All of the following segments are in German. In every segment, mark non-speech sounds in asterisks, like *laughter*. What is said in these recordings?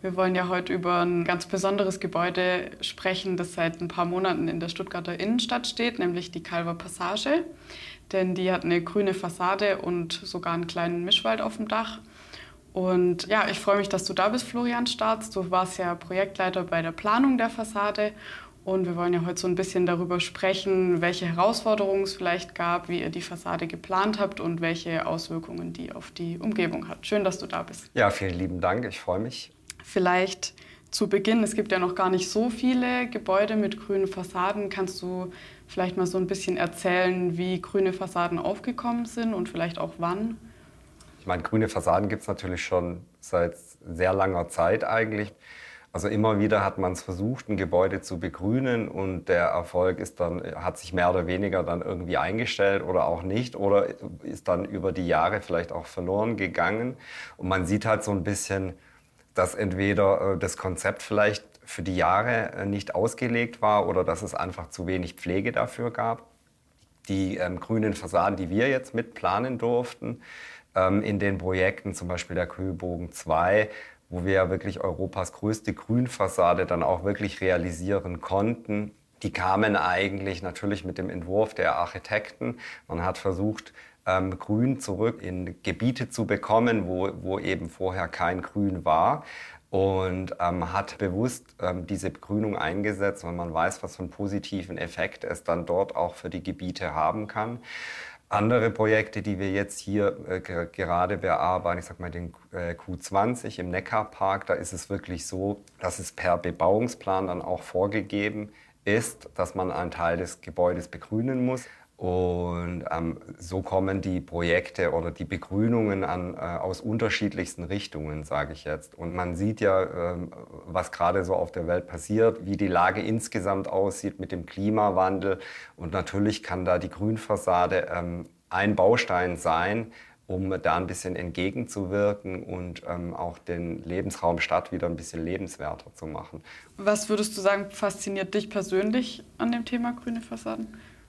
Wir wollen ja heute über ein ganz besonderes Gebäude sprechen, das seit ein paar Monaten in der Stuttgarter Innenstadt steht, nämlich die Calver Passage. Denn die hat eine grüne Fassade und sogar einen kleinen Mischwald auf dem Dach. Und ja, ich freue mich, dass du da bist, Florian Staats. Du warst ja Projektleiter bei der Planung der Fassade. Und wir wollen ja heute so ein bisschen darüber sprechen, welche Herausforderungen es vielleicht gab, wie ihr die Fassade geplant habt und welche Auswirkungen die auf die Umgebung hat. Schön, dass du da bist. Ja, vielen lieben Dank. Ich freue mich. Vielleicht zu Beginn, es gibt ja noch gar nicht so viele Gebäude mit grünen Fassaden. Kannst du vielleicht mal so ein bisschen erzählen, wie grüne Fassaden aufgekommen sind und vielleicht auch wann? Ich meine, grüne Fassaden gibt es natürlich schon seit sehr langer Zeit eigentlich. Also immer wieder hat man es versucht, ein Gebäude zu begrünen und der Erfolg ist dann, hat sich mehr oder weniger dann irgendwie eingestellt oder auch nicht oder ist dann über die Jahre vielleicht auch verloren gegangen. Und man sieht halt so ein bisschen, dass entweder äh, das Konzept vielleicht für die Jahre äh, nicht ausgelegt war oder dass es einfach zu wenig Pflege dafür gab. Die ähm, grünen Fassaden, die wir jetzt mitplanen durften, ähm, in den Projekten, zum Beispiel der Kühlbogen 2, wo wir ja wirklich Europas größte Grünfassade dann auch wirklich realisieren konnten, die kamen eigentlich natürlich mit dem Entwurf der Architekten. Man hat versucht, ähm, Grün zurück in Gebiete zu bekommen, wo, wo eben vorher kein Grün war und ähm, hat bewusst ähm, diese Begrünung eingesetzt, weil man weiß, was für einen positiven Effekt es dann dort auch für die Gebiete haben kann. Andere Projekte, die wir jetzt hier äh, gerade bearbeiten, ich sag mal den äh, Q20 im Neckarpark, da ist es wirklich so, dass es per Bebauungsplan dann auch vorgegeben ist, dass man einen Teil des Gebäudes begrünen muss. Und ähm, so kommen die Projekte oder die Begrünungen an, äh, aus unterschiedlichsten Richtungen, sage ich jetzt. Und man sieht ja, ähm, was gerade so auf der Welt passiert, wie die Lage insgesamt aussieht mit dem Klimawandel. Und natürlich kann da die Grünfassade ähm, ein Baustein sein, um da ein bisschen entgegenzuwirken und ähm, auch den Lebensraum Stadt wieder ein bisschen lebenswerter zu machen. Was würdest du sagen, fasziniert dich persönlich an dem Thema grüne Fassaden?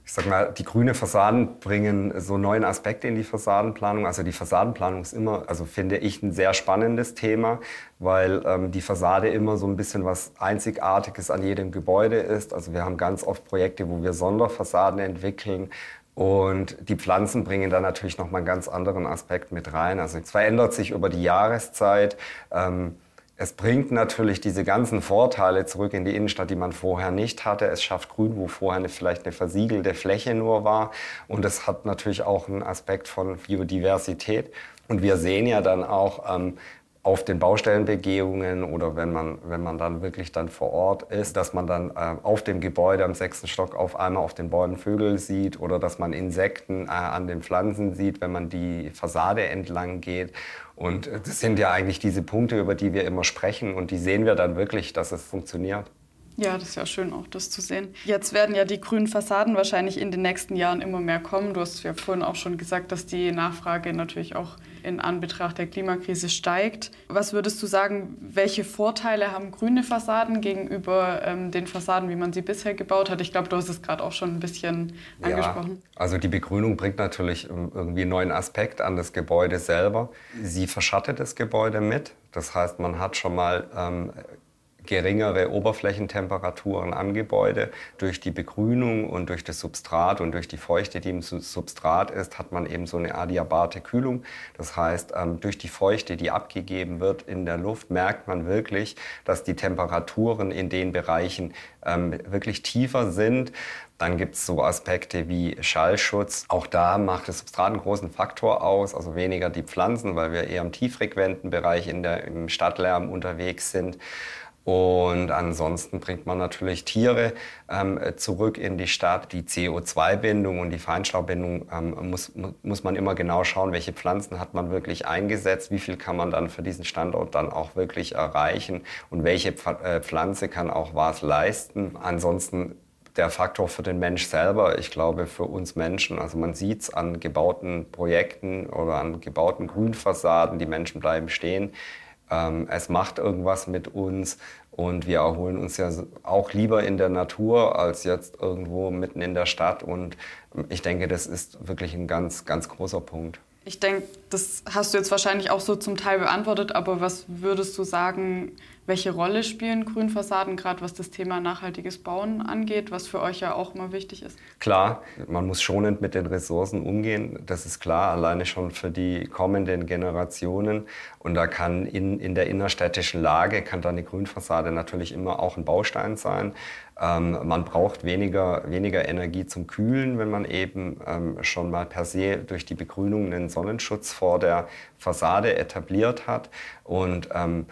Ich sag mal, die grüne Fassaden bringen so neuen Aspekte in die Fassadenplanung. Also die Fassadenplanung ist immer, also finde ich, ein sehr spannendes Thema, weil ähm, die Fassade immer so ein bisschen was Einzigartiges an jedem Gebäude ist. Also wir haben ganz oft Projekte, wo wir Sonderfassaden entwickeln. Und die Pflanzen bringen da natürlich nochmal einen ganz anderen Aspekt mit rein. Also es verändert sich über die Jahreszeit. Ähm, es bringt natürlich diese ganzen Vorteile zurück in die Innenstadt, die man vorher nicht hatte. Es schafft Grün, wo vorher eine, vielleicht eine versiegelte Fläche nur war. Und es hat natürlich auch einen Aspekt von Biodiversität. Und wir sehen ja dann auch, ähm, auf den Baustellenbegehungen oder wenn man, wenn man dann wirklich dann vor Ort ist, dass man dann äh, auf dem Gebäude am sechsten Stock auf einmal auf den Bäumen Vögel sieht oder dass man Insekten äh, an den Pflanzen sieht, wenn man die Fassade entlang geht. Und äh, das sind ja eigentlich diese Punkte, über die wir immer sprechen und die sehen wir dann wirklich, dass es funktioniert. Ja, das ist ja schön auch, das zu sehen. Jetzt werden ja die grünen Fassaden wahrscheinlich in den nächsten Jahren immer mehr kommen. Du hast ja vorhin auch schon gesagt, dass die Nachfrage natürlich auch in Anbetracht der Klimakrise steigt. Was würdest du sagen, welche Vorteile haben grüne Fassaden gegenüber ähm, den Fassaden, wie man sie bisher gebaut hat? Ich glaube, du hast es gerade auch schon ein bisschen angesprochen. Ja, also die Begrünung bringt natürlich irgendwie einen neuen Aspekt an das Gebäude selber. Sie verschattet das Gebäude mit. Das heißt, man hat schon mal ähm, geringere Oberflächentemperaturen am Gebäude. Durch die Begrünung und durch das Substrat und durch die Feuchte, die im Substrat ist, hat man eben so eine adiabate Kühlung. Das heißt, ähm, durch die Feuchte, die abgegeben wird in der Luft, merkt man wirklich, dass die Temperaturen in den Bereichen ähm, wirklich tiefer sind. Dann gibt es so Aspekte wie Schallschutz. Auch da macht das Substrat einen großen Faktor aus, also weniger die Pflanzen, weil wir eher im tieffrequenten Bereich in der, im Stadtlärm unterwegs sind. Und ansonsten bringt man natürlich Tiere ähm, zurück in die Stadt. Die CO2-Bindung und die Feinstaubbindung ähm, muss, muss man immer genau schauen, welche Pflanzen hat man wirklich eingesetzt, wie viel kann man dann für diesen Standort dann auch wirklich erreichen und welche äh, Pflanze kann auch was leisten. Ansonsten der Faktor für den Mensch selber, ich glaube für uns Menschen, also man sieht es an gebauten Projekten oder an gebauten Grünfassaden, die Menschen bleiben stehen. Ähm, es macht irgendwas mit uns und wir erholen uns ja auch lieber in der Natur als jetzt irgendwo mitten in der Stadt. Und ich denke, das ist wirklich ein ganz, ganz großer Punkt. Ich denke, das hast du jetzt wahrscheinlich auch so zum Teil beantwortet, aber was würdest du sagen, welche Rolle spielen Grünfassaden, gerade was das Thema nachhaltiges Bauen angeht, was für euch ja auch immer wichtig ist? Klar, man muss schonend mit den Ressourcen umgehen, das ist klar, alleine schon für die kommenden Generationen. Und da kann in, in der innerstädtischen Lage, kann da eine Grünfassade natürlich immer auch ein Baustein sein. Ähm, man braucht weniger, weniger Energie zum Kühlen, wenn man eben ähm, schon mal per se durch die Begrünung einen Sonnenschutz vor der Fassade etabliert hat. Und ähm,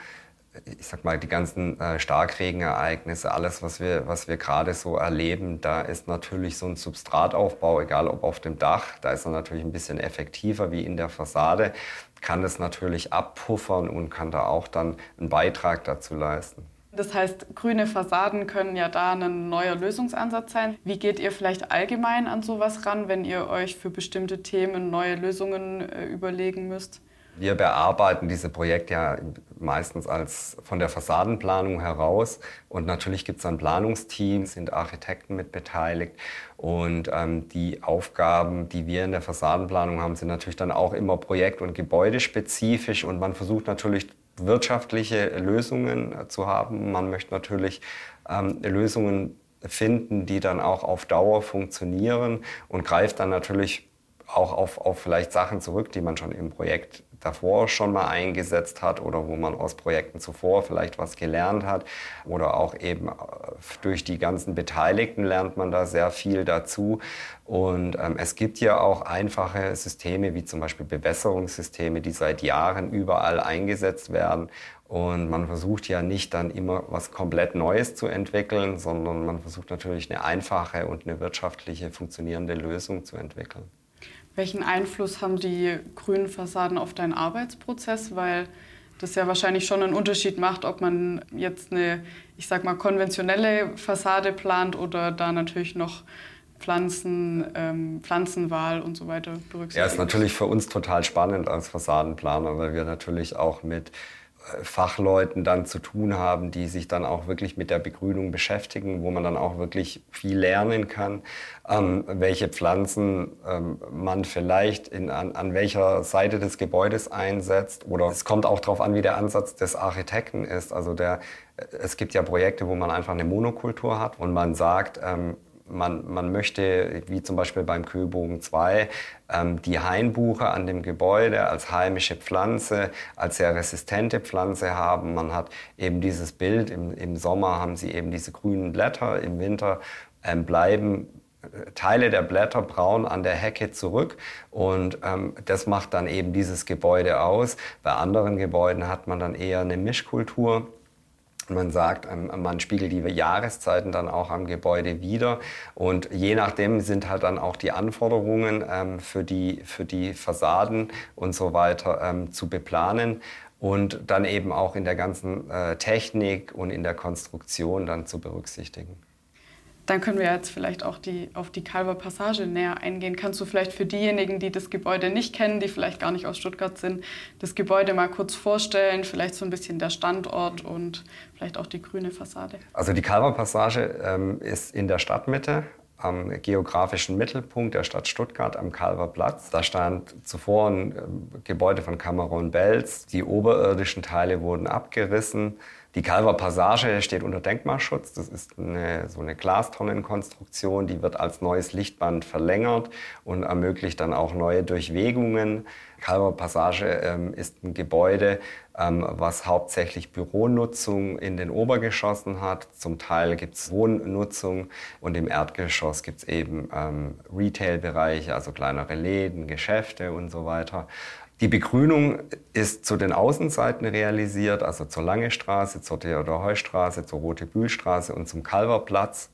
ich sag mal, die ganzen äh, Starkregenereignisse, alles, was wir, was wir gerade so erleben, da ist natürlich so ein Substrataufbau, egal ob auf dem Dach, da ist er natürlich ein bisschen effektiver wie in der Fassade, kann das natürlich abpuffern und kann da auch dann einen Beitrag dazu leisten. Das heißt, grüne Fassaden können ja da ein neuer Lösungsansatz sein. Wie geht ihr vielleicht allgemein an sowas ran, wenn ihr euch für bestimmte Themen neue Lösungen äh, überlegen müsst? Wir bearbeiten diese Projekte ja meistens als von der Fassadenplanung heraus. Und natürlich gibt es ein Planungsteam, sind Architekten mit beteiligt. Und ähm, die Aufgaben, die wir in der Fassadenplanung haben, sind natürlich dann auch immer projekt- und gebäudespezifisch. Und man versucht natürlich wirtschaftliche Lösungen zu haben. Man möchte natürlich ähm, Lösungen finden, die dann auch auf Dauer funktionieren und greift dann natürlich auch auf, auf vielleicht Sachen zurück, die man schon im Projekt davor schon mal eingesetzt hat oder wo man aus Projekten zuvor vielleicht was gelernt hat oder auch eben äh, durch die ganzen Beteiligten lernt man da sehr viel dazu. Und ähm, es gibt ja auch einfache Systeme wie zum Beispiel Bewässerungssysteme, die seit Jahren überall eingesetzt werden. Und man versucht ja nicht dann immer was komplett Neues zu entwickeln, sondern man versucht natürlich eine einfache und eine wirtschaftliche funktionierende Lösung zu entwickeln. Welchen Einfluss haben die grünen Fassaden auf deinen Arbeitsprozess? Weil das ja wahrscheinlich schon einen Unterschied macht, ob man jetzt eine, ich sag mal, konventionelle Fassade plant oder da natürlich noch Pflanzen, ähm, Pflanzenwahl und so weiter berücksichtigt. Ja, ist natürlich für uns total spannend als Fassadenplaner, weil wir natürlich auch mit Fachleuten dann zu tun haben, die sich dann auch wirklich mit der Begrünung beschäftigen, wo man dann auch wirklich viel lernen kann, ähm, welche Pflanzen ähm, man vielleicht in, an, an welcher Seite des Gebäudes einsetzt. Oder es kommt auch darauf an, wie der Ansatz des Architekten ist. Also der, es gibt ja Projekte, wo man einfach eine Monokultur hat und man sagt, ähm, man, man möchte, wie zum Beispiel beim Kühlbogen 2, ähm, die Hainbuche an dem Gebäude als heimische Pflanze, als sehr resistente Pflanze haben. Man hat eben dieses Bild, im, im Sommer haben sie eben diese grünen Blätter, im Winter ähm, bleiben äh, Teile der Blätter braun an der Hecke zurück und ähm, das macht dann eben dieses Gebäude aus. Bei anderen Gebäuden hat man dann eher eine Mischkultur man sagt, man spiegelt die Jahreszeiten dann auch am Gebäude wieder. Und je nachdem sind halt dann auch die Anforderungen ähm, für, die, für die Fassaden und so weiter ähm, zu beplanen und dann eben auch in der ganzen äh, Technik und in der Konstruktion dann zu berücksichtigen. Dann können wir jetzt vielleicht auch die, auf die Calver Passage näher eingehen. Kannst du vielleicht für diejenigen, die das Gebäude nicht kennen, die vielleicht gar nicht aus Stuttgart sind, das Gebäude mal kurz vorstellen? Vielleicht so ein bisschen der Standort und vielleicht auch die grüne Fassade. Also die Calver Passage ähm, ist in der Stadtmitte am geografischen Mittelpunkt der Stadt Stuttgart am Kalverplatz. Da stand zuvor ein ähm, Gebäude von Cameron Bells. Die oberirdischen Teile wurden abgerissen. Die Calver Passage steht unter Denkmalschutz. Das ist eine, so eine Glastonnenkonstruktion, die wird als neues Lichtband verlängert und ermöglicht dann auch neue Durchwegungen. Calver Passage ähm, ist ein Gebäude, ähm, was hauptsächlich Büronutzung in den Obergeschossen hat. Zum Teil gibt es Wohnnutzung und im Erdgeschoss gibt es eben ähm, Retail-Bereiche, also kleinere Läden, Geschäfte und so weiter. Die Begrünung ist zu den Außenseiten realisiert, also zur Lange Straße, zur Theodor Heustraße, zur Rote Bühlstraße und zum Kalverplatz.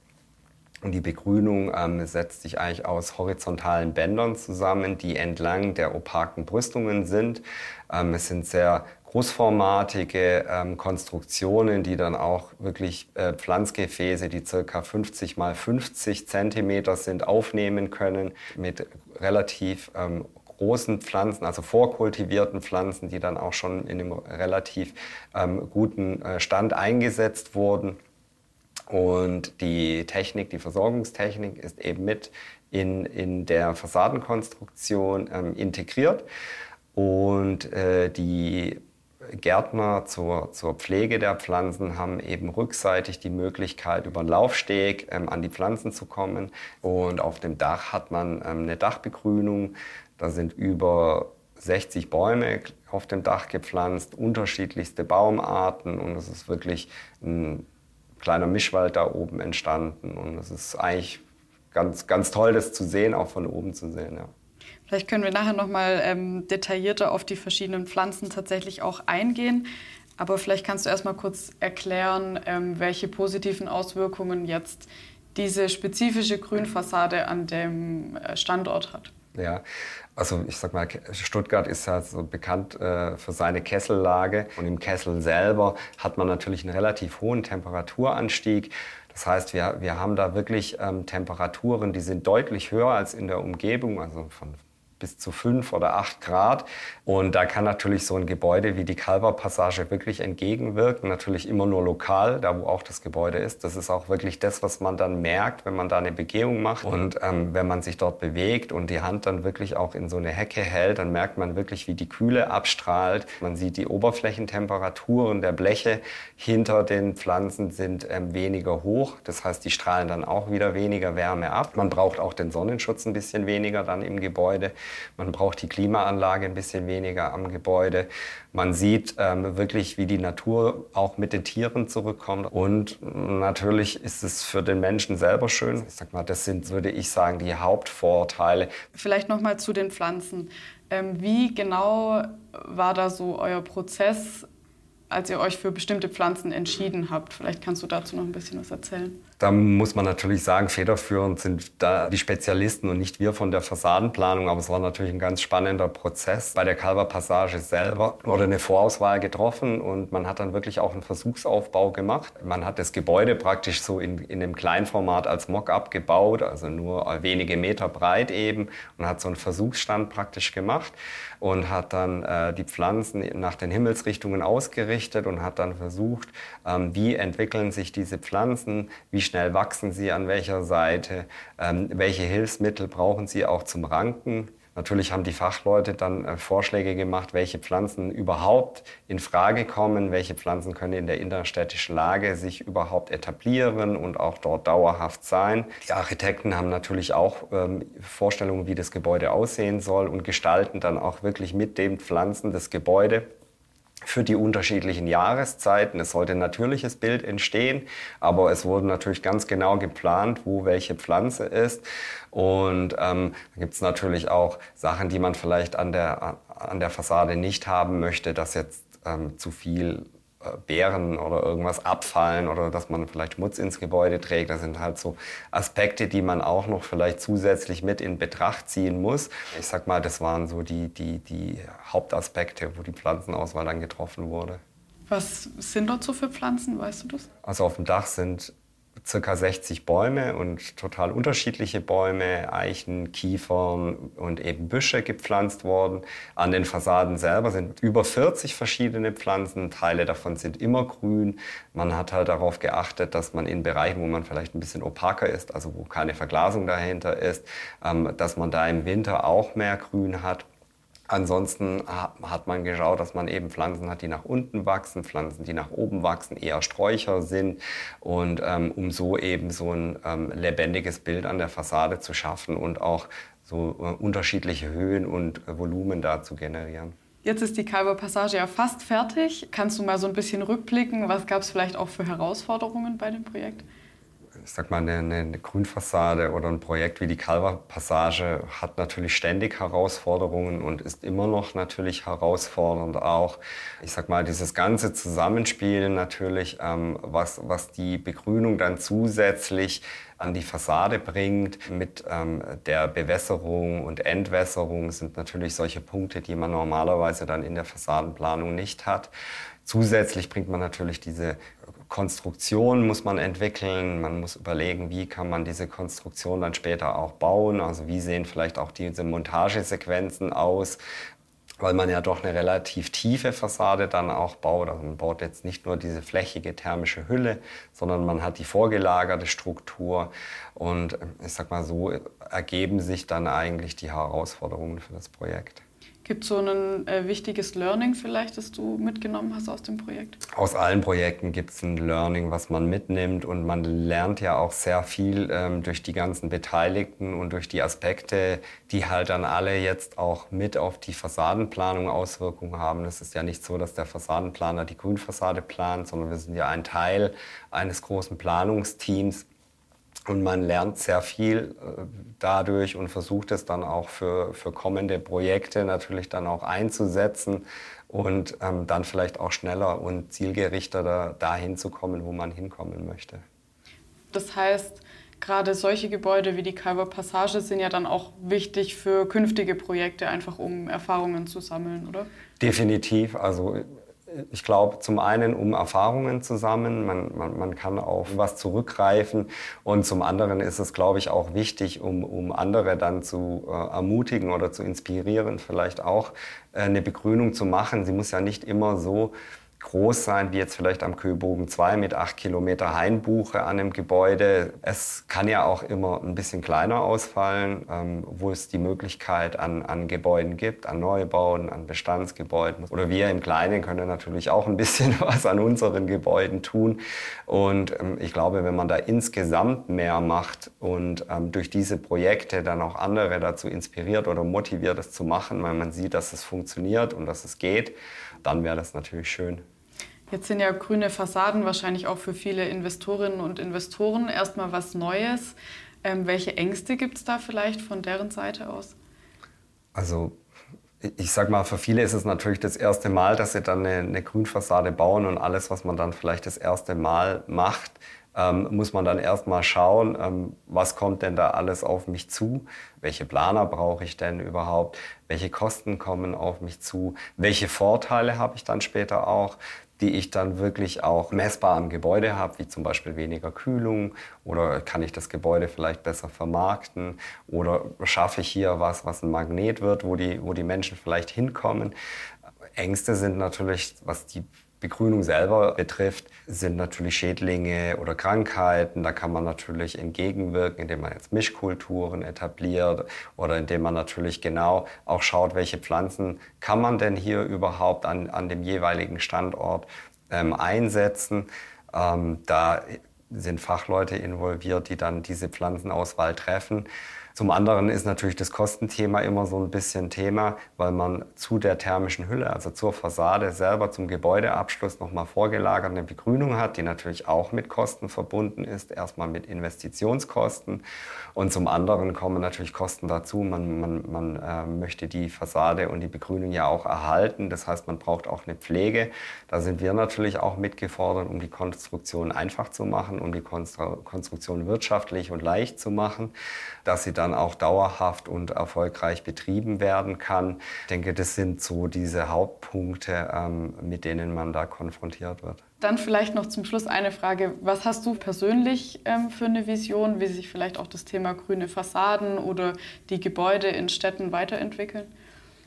Und die Begrünung ähm, setzt sich eigentlich aus horizontalen Bändern zusammen, die entlang der opaken Brüstungen sind. Ähm, es sind sehr großformatige ähm, Konstruktionen, die dann auch wirklich äh, Pflanzgefäße, die circa 50 mal 50 Zentimeter sind, aufnehmen können mit relativ ähm, großen Pflanzen, also vorkultivierten Pflanzen, die dann auch schon in einem relativ ähm, guten äh, Stand eingesetzt wurden. Und die Technik, die Versorgungstechnik ist eben mit in, in der Fassadenkonstruktion ähm, integriert. Und äh, die Gärtner zur, zur Pflege der Pflanzen haben eben rückseitig die Möglichkeit, über einen Laufsteg ähm, an die Pflanzen zu kommen. Und auf dem Dach hat man ähm, eine Dachbegrünung. Da sind über 60 Bäume auf dem Dach gepflanzt, unterschiedlichste Baumarten. Und es ist wirklich ein kleiner Mischwald da oben entstanden. Und es ist eigentlich ganz, ganz toll, das zu sehen, auch von oben zu sehen. Ja. Vielleicht können wir nachher noch mal ähm, detaillierter auf die verschiedenen Pflanzen tatsächlich auch eingehen. Aber vielleicht kannst du erst mal kurz erklären, ähm, welche positiven Auswirkungen jetzt diese spezifische Grünfassade an dem äh, Standort hat. Ja, also ich sag mal, Stuttgart ist ja so bekannt äh, für seine Kessellage und im Kessel selber hat man natürlich einen relativ hohen Temperaturanstieg. Das heißt, wir, wir haben da wirklich ähm, Temperaturen, die sind deutlich höher als in der Umgebung, also von bis zu fünf oder acht Grad. Und da kann natürlich so ein Gebäude wie die Kalverpassage wirklich entgegenwirken. Natürlich immer nur lokal, da wo auch das Gebäude ist. Das ist auch wirklich das, was man dann merkt, wenn man da eine Begehung macht. Und ähm, wenn man sich dort bewegt und die Hand dann wirklich auch in so eine Hecke hält, dann merkt man wirklich, wie die Kühle abstrahlt. Man sieht die Oberflächentemperaturen der Bleche hinter den Pflanzen sind ähm, weniger hoch. Das heißt, die strahlen dann auch wieder weniger Wärme ab. Man braucht auch den Sonnenschutz ein bisschen weniger dann im Gebäude. Man braucht die Klimaanlage ein bisschen weniger am Gebäude. Man sieht ähm, wirklich, wie die Natur auch mit den Tieren zurückkommt. Und natürlich ist es für den Menschen selber schön. Ich sag mal, das sind, würde ich sagen, die Hauptvorteile. Vielleicht noch mal zu den Pflanzen. Ähm, wie genau war da so euer Prozess als ihr euch für bestimmte Pflanzen entschieden habt. Vielleicht kannst du dazu noch ein bisschen was erzählen. Da muss man natürlich sagen, federführend sind da die Spezialisten und nicht wir von der Fassadenplanung. Aber es war natürlich ein ganz spannender Prozess. Bei der Calver Passage selber wurde eine Vorauswahl getroffen und man hat dann wirklich auch einen Versuchsaufbau gemacht. Man hat das Gebäude praktisch so in, in einem Kleinformat als Mock-up gebaut, also nur wenige Meter breit eben und hat so einen Versuchsstand praktisch gemacht und hat dann äh, die Pflanzen nach den Himmelsrichtungen ausgerichtet und hat dann versucht, ähm, wie entwickeln sich diese Pflanzen, wie schnell wachsen sie an welcher Seite, ähm, welche Hilfsmittel brauchen sie auch zum Ranken. Natürlich haben die Fachleute dann äh, Vorschläge gemacht, welche Pflanzen überhaupt in Frage kommen, welche Pflanzen können in der innerstädtischen Lage sich überhaupt etablieren und auch dort dauerhaft sein. Die Architekten haben natürlich auch ähm, Vorstellungen, wie das Gebäude aussehen soll und gestalten dann auch wirklich mit den Pflanzen das Gebäude für die unterschiedlichen Jahreszeiten. Es sollte ein natürliches Bild entstehen, aber es wurde natürlich ganz genau geplant, wo welche Pflanze ist. Und ähm, da gibt es natürlich auch Sachen, die man vielleicht an der, an der Fassade nicht haben möchte, dass jetzt ähm, zu viel äh, Bären oder irgendwas abfallen oder dass man vielleicht Schmutz ins Gebäude trägt. Das sind halt so Aspekte, die man auch noch vielleicht zusätzlich mit in Betracht ziehen muss. Ich sag mal, das waren so die, die, die Hauptaspekte, wo die Pflanzenauswahl dann getroffen wurde. Was sind dort so für Pflanzen, weißt du das? Also auf dem Dach sind circa 60 Bäume und total unterschiedliche Bäume, Eichen, Kiefern und eben Büsche gepflanzt worden. An den Fassaden selber sind über 40 verschiedene Pflanzen. Teile davon sind immer grün. Man hat halt darauf geachtet, dass man in Bereichen, wo man vielleicht ein bisschen opaker ist, also wo keine Verglasung dahinter ist, ähm, dass man da im Winter auch mehr Grün hat. Ansonsten hat man geschaut, dass man eben Pflanzen hat, die nach unten wachsen, Pflanzen, die nach oben wachsen, eher Sträucher sind. Und ähm, um so eben so ein ähm, lebendiges Bild an der Fassade zu schaffen und auch so äh, unterschiedliche Höhen und äh, Volumen da zu generieren. Jetzt ist die Kalber Passage ja fast fertig. Kannst du mal so ein bisschen rückblicken? Was gab es vielleicht auch für Herausforderungen bei dem Projekt? Ich sag mal, eine, eine, Grünfassade oder ein Projekt wie die Calva-Passage hat natürlich ständig Herausforderungen und ist immer noch natürlich herausfordernd auch. Ich sag mal, dieses ganze Zusammenspiel natürlich, ähm, was, was die Begrünung dann zusätzlich an die Fassade bringt. Mit ähm, der Bewässerung und Entwässerung sind natürlich solche Punkte, die man normalerweise dann in der Fassadenplanung nicht hat. Zusätzlich bringt man natürlich diese Konstruktion muss man entwickeln. Man muss überlegen, wie kann man diese Konstruktion dann später auch bauen. Also wie sehen vielleicht auch diese Montagesequenzen aus weil man ja doch eine relativ tiefe Fassade dann auch baut. Also man baut jetzt nicht nur diese flächige thermische Hülle, sondern man hat die vorgelagerte Struktur. Und ich sag mal so, ergeben sich dann eigentlich die Herausforderungen für das Projekt. Gibt es so ein äh, wichtiges Learning vielleicht, das du mitgenommen hast aus dem Projekt? Aus allen Projekten gibt es ein Learning, was man mitnimmt und man lernt ja auch sehr viel ähm, durch die ganzen Beteiligten und durch die Aspekte, die halt dann alle jetzt auch mit auf die Fassadenplanung Auswirkungen haben. Es ist ja nicht so, dass der Fassadenplaner die Grünfassade plant, sondern wir sind ja ein Teil eines großen Planungsteams und man lernt sehr viel äh, dadurch und versucht es dann auch für, für kommende Projekte natürlich dann auch einzusetzen und ähm, dann vielleicht auch schneller und zielgerichteter dahin zu kommen, wo man hinkommen möchte. Das heißt, gerade solche Gebäude wie die Calver Passage sind ja dann auch wichtig für künftige Projekte, einfach um Erfahrungen zu sammeln, oder? Definitiv. Also ich glaube, zum einen um Erfahrungen zu sammeln, man, man, man kann auf was zurückgreifen und zum anderen ist es, glaube ich, auch wichtig, um, um andere dann zu äh, ermutigen oder zu inspirieren, vielleicht auch äh, eine Begrünung zu machen. Sie muss ja nicht immer so groß sein, wie jetzt vielleicht am Köbogen 2 mit 8 Kilometer Hainbuche an einem Gebäude. Es kann ja auch immer ein bisschen kleiner ausfallen, ähm, wo es die Möglichkeit an, an Gebäuden gibt, an Neubauen, an Bestandsgebäuden. Oder wir im Kleinen können natürlich auch ein bisschen *laughs* was an unseren Gebäuden tun. Und ähm, ich glaube, wenn man da insgesamt mehr macht und ähm, durch diese Projekte dann auch andere dazu inspiriert oder motiviert, es zu machen, weil man sieht, dass es funktioniert und dass es geht, dann wäre das natürlich schön. Jetzt sind ja grüne Fassaden wahrscheinlich auch für viele Investorinnen und Investoren erstmal was Neues. Ähm, welche Ängste gibt es da vielleicht von deren Seite aus? Also ich sag mal, für viele ist es natürlich das erste Mal, dass sie dann eine, eine Grünfassade bauen und alles, was man dann vielleicht das erste Mal macht, ähm, muss man dann erstmal schauen, ähm, was kommt denn da alles auf mich zu, welche Planer brauche ich denn überhaupt, welche Kosten kommen auf mich zu, welche Vorteile habe ich dann später auch die ich dann wirklich auch messbar am Gebäude habe, wie zum Beispiel weniger Kühlung oder kann ich das Gebäude vielleicht besser vermarkten oder schaffe ich hier was, was ein Magnet wird, wo die, wo die Menschen vielleicht hinkommen. Ängste sind natürlich, was die Begrünung selber betrifft, sind natürlich Schädlinge oder Krankheiten. Da kann man natürlich entgegenwirken, indem man jetzt Mischkulturen etabliert oder indem man natürlich genau auch schaut, welche Pflanzen kann man denn hier überhaupt an, an dem jeweiligen Standort ähm, einsetzen. Ähm, da sind Fachleute involviert, die dann diese Pflanzenauswahl treffen. Zum anderen ist natürlich das Kostenthema immer so ein bisschen Thema, weil man zu der thermischen Hülle, also zur Fassade selber, zum Gebäudeabschluss nochmal vorgelagert eine Begrünung hat, die natürlich auch mit Kosten verbunden ist. Erstmal mit Investitionskosten und zum anderen kommen natürlich Kosten dazu. Man, man, man äh, möchte die Fassade und die Begrünung ja auch erhalten. Das heißt, man braucht auch eine Pflege. Da sind wir natürlich auch mitgefordert, um die Konstruktion einfach zu machen, um die Konstruktion wirtschaftlich und leicht zu machen, dass sie dann dann auch dauerhaft und erfolgreich betrieben werden kann. Ich denke, das sind so diese Hauptpunkte, ähm, mit denen man da konfrontiert wird. Dann vielleicht noch zum Schluss eine Frage. Was hast du persönlich ähm, für eine Vision, wie sich vielleicht auch das Thema grüne Fassaden oder die Gebäude in Städten weiterentwickeln?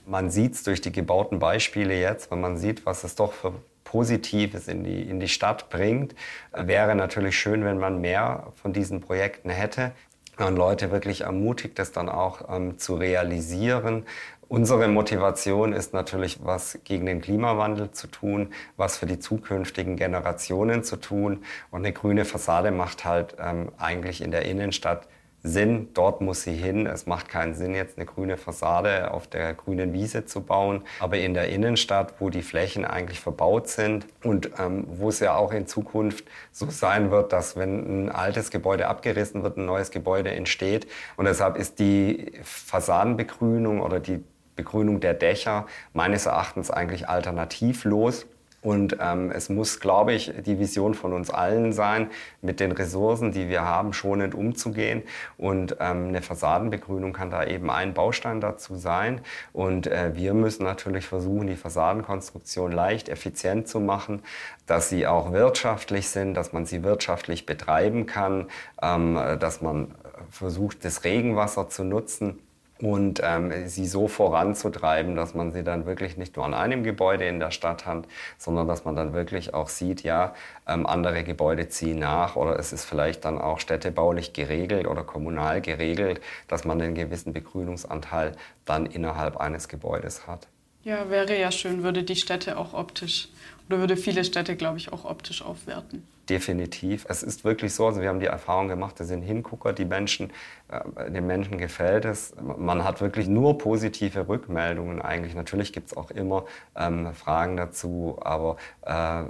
Man sieht es durch die gebauten Beispiele jetzt, wenn man sieht, was es doch für Positives in die, in die Stadt bringt. Wäre natürlich schön, wenn man mehr von diesen Projekten hätte und Leute wirklich ermutigt, das dann auch ähm, zu realisieren. Unsere Motivation ist natürlich, was gegen den Klimawandel zu tun, was für die zukünftigen Generationen zu tun. Und eine grüne Fassade macht halt ähm, eigentlich in der Innenstadt Sinn, dort muss sie hin. Es macht keinen Sinn, jetzt eine grüne Fassade auf der grünen Wiese zu bauen. Aber in der Innenstadt, wo die Flächen eigentlich verbaut sind und ähm, wo es ja auch in Zukunft so sein wird, dass wenn ein altes Gebäude abgerissen wird, ein neues Gebäude entsteht. Und deshalb ist die Fassadenbegrünung oder die Begrünung der Dächer meines Erachtens eigentlich alternativlos. Und ähm, es muss, glaube ich, die Vision von uns allen sein, mit den Ressourcen, die wir haben, schonend umzugehen. Und ähm, eine Fassadenbegrünung kann da eben ein Baustein dazu sein. Und äh, wir müssen natürlich versuchen, die Fassadenkonstruktion leicht, effizient zu machen, dass sie auch wirtschaftlich sind, dass man sie wirtschaftlich betreiben kann, ähm, dass man versucht, das Regenwasser zu nutzen und ähm, sie so voranzutreiben, dass man sie dann wirklich nicht nur an einem Gebäude in der Stadt hat, sondern dass man dann wirklich auch sieht, ja, ähm, andere Gebäude ziehen nach oder es ist vielleicht dann auch städtebaulich geregelt oder kommunal geregelt, dass man einen gewissen Begrünungsanteil dann innerhalb eines Gebäudes hat. Ja, wäre ja schön, würde die Städte auch optisch oder würde viele Städte, glaube ich, auch optisch aufwerten. Definitiv. Es ist wirklich so, also wir haben die Erfahrung gemacht, das sind Hingucker, die Menschen, äh, den Menschen gefällt es. Man hat wirklich nur positive Rückmeldungen eigentlich. Natürlich gibt es auch immer ähm, Fragen dazu, aber äh,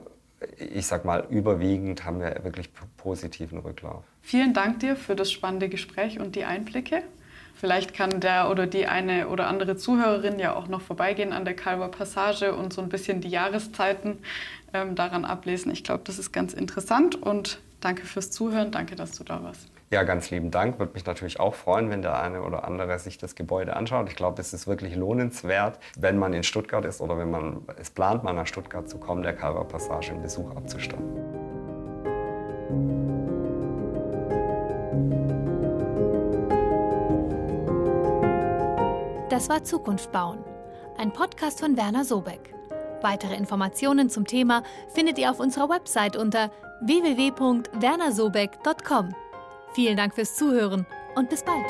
ich sag mal, überwiegend haben wir wirklich positiven Rücklauf. Vielen Dank dir für das spannende Gespräch und die Einblicke. Vielleicht kann der oder die eine oder andere Zuhörerin ja auch noch vorbeigehen an der Kalber Passage und so ein bisschen die Jahreszeiten ähm, daran ablesen. Ich glaube, das ist ganz interessant und danke fürs Zuhören. Danke, dass du da warst. Ja, ganz lieben Dank. Würde mich natürlich auch freuen, wenn der eine oder andere sich das Gebäude anschaut. Ich glaube, es ist wirklich lohnenswert, wenn man in Stuttgart ist oder wenn man es plant, mal nach Stuttgart zu kommen, der Kalber Passage einen Besuch abzustatten. Das war Zukunft bauen, ein Podcast von Werner Sobeck. Weitere Informationen zum Thema findet ihr auf unserer Website unter www.wernersobeck.com. Vielen Dank fürs Zuhören und bis bald.